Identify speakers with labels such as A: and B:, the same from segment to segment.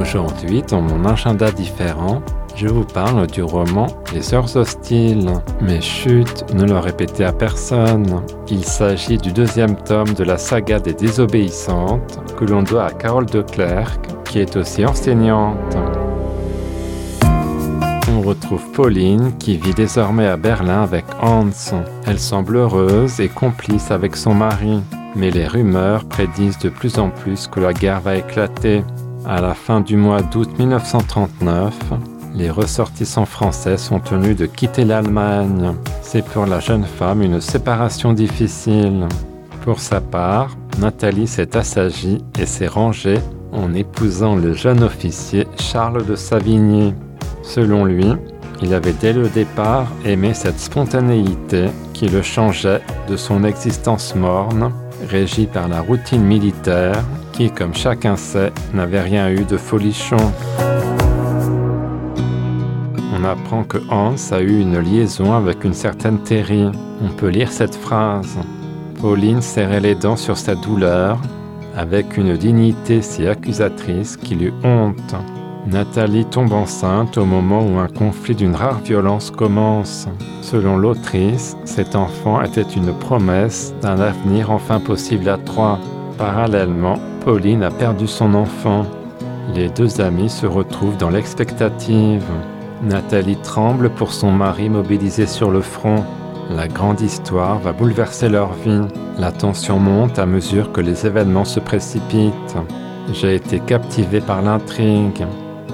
A: Aujourd'hui, dans mon agenda différent, je vous parle du roman Les Heures Hostiles. Mais chut, ne le répétez à personne. Il s'agit du deuxième tome de la saga des désobéissantes que l'on doit à Carole de Clercq, qui est aussi enseignante. On retrouve Pauline qui vit désormais à Berlin avec Hans. Elle semble heureuse et complice avec son mari. Mais les rumeurs prédisent de plus en plus que la guerre va éclater. À la fin du mois d'août 1939, les ressortissants français sont tenus de quitter l'Allemagne. C'est pour la jeune femme une séparation difficile. Pour sa part, Nathalie s'est assagie et s'est rangée en épousant le jeune officier Charles de Savigny. Selon lui, il avait dès le départ aimé cette spontanéité qui le changeait de son existence morne, régie par la routine militaire, qui, comme chacun sait, n'avait rien eu de folichon. On apprend que Hans a eu une liaison avec une certaine Terry. On peut lire cette phrase. Pauline serrait les dents sur sa douleur, avec une dignité si accusatrice qu'il eut honte. Nathalie tombe enceinte au moment où un conflit d'une rare violence commence. Selon l'autrice, cet enfant était une promesse d'un avenir enfin possible à trois. Parallèlement, Pauline a perdu son enfant. Les deux amis se retrouvent dans l'expectative. Nathalie tremble pour son mari mobilisé sur le front. La grande histoire va bouleverser leur vie. La tension monte à mesure que les événements se précipitent. J'ai été captivé par l'intrigue.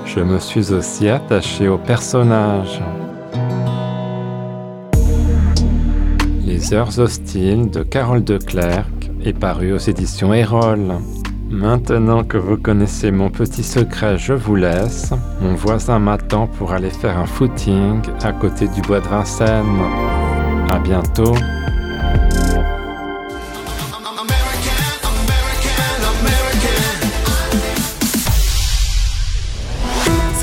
A: Je me suis aussi attaché au personnage. Les Heures hostiles de Carole de Clercq est paru aux éditions Erol. Maintenant que vous connaissez mon petit secret, je vous laisse. Mon voisin m'attend pour aller faire un footing à côté du bois de Vincennes. À bientôt.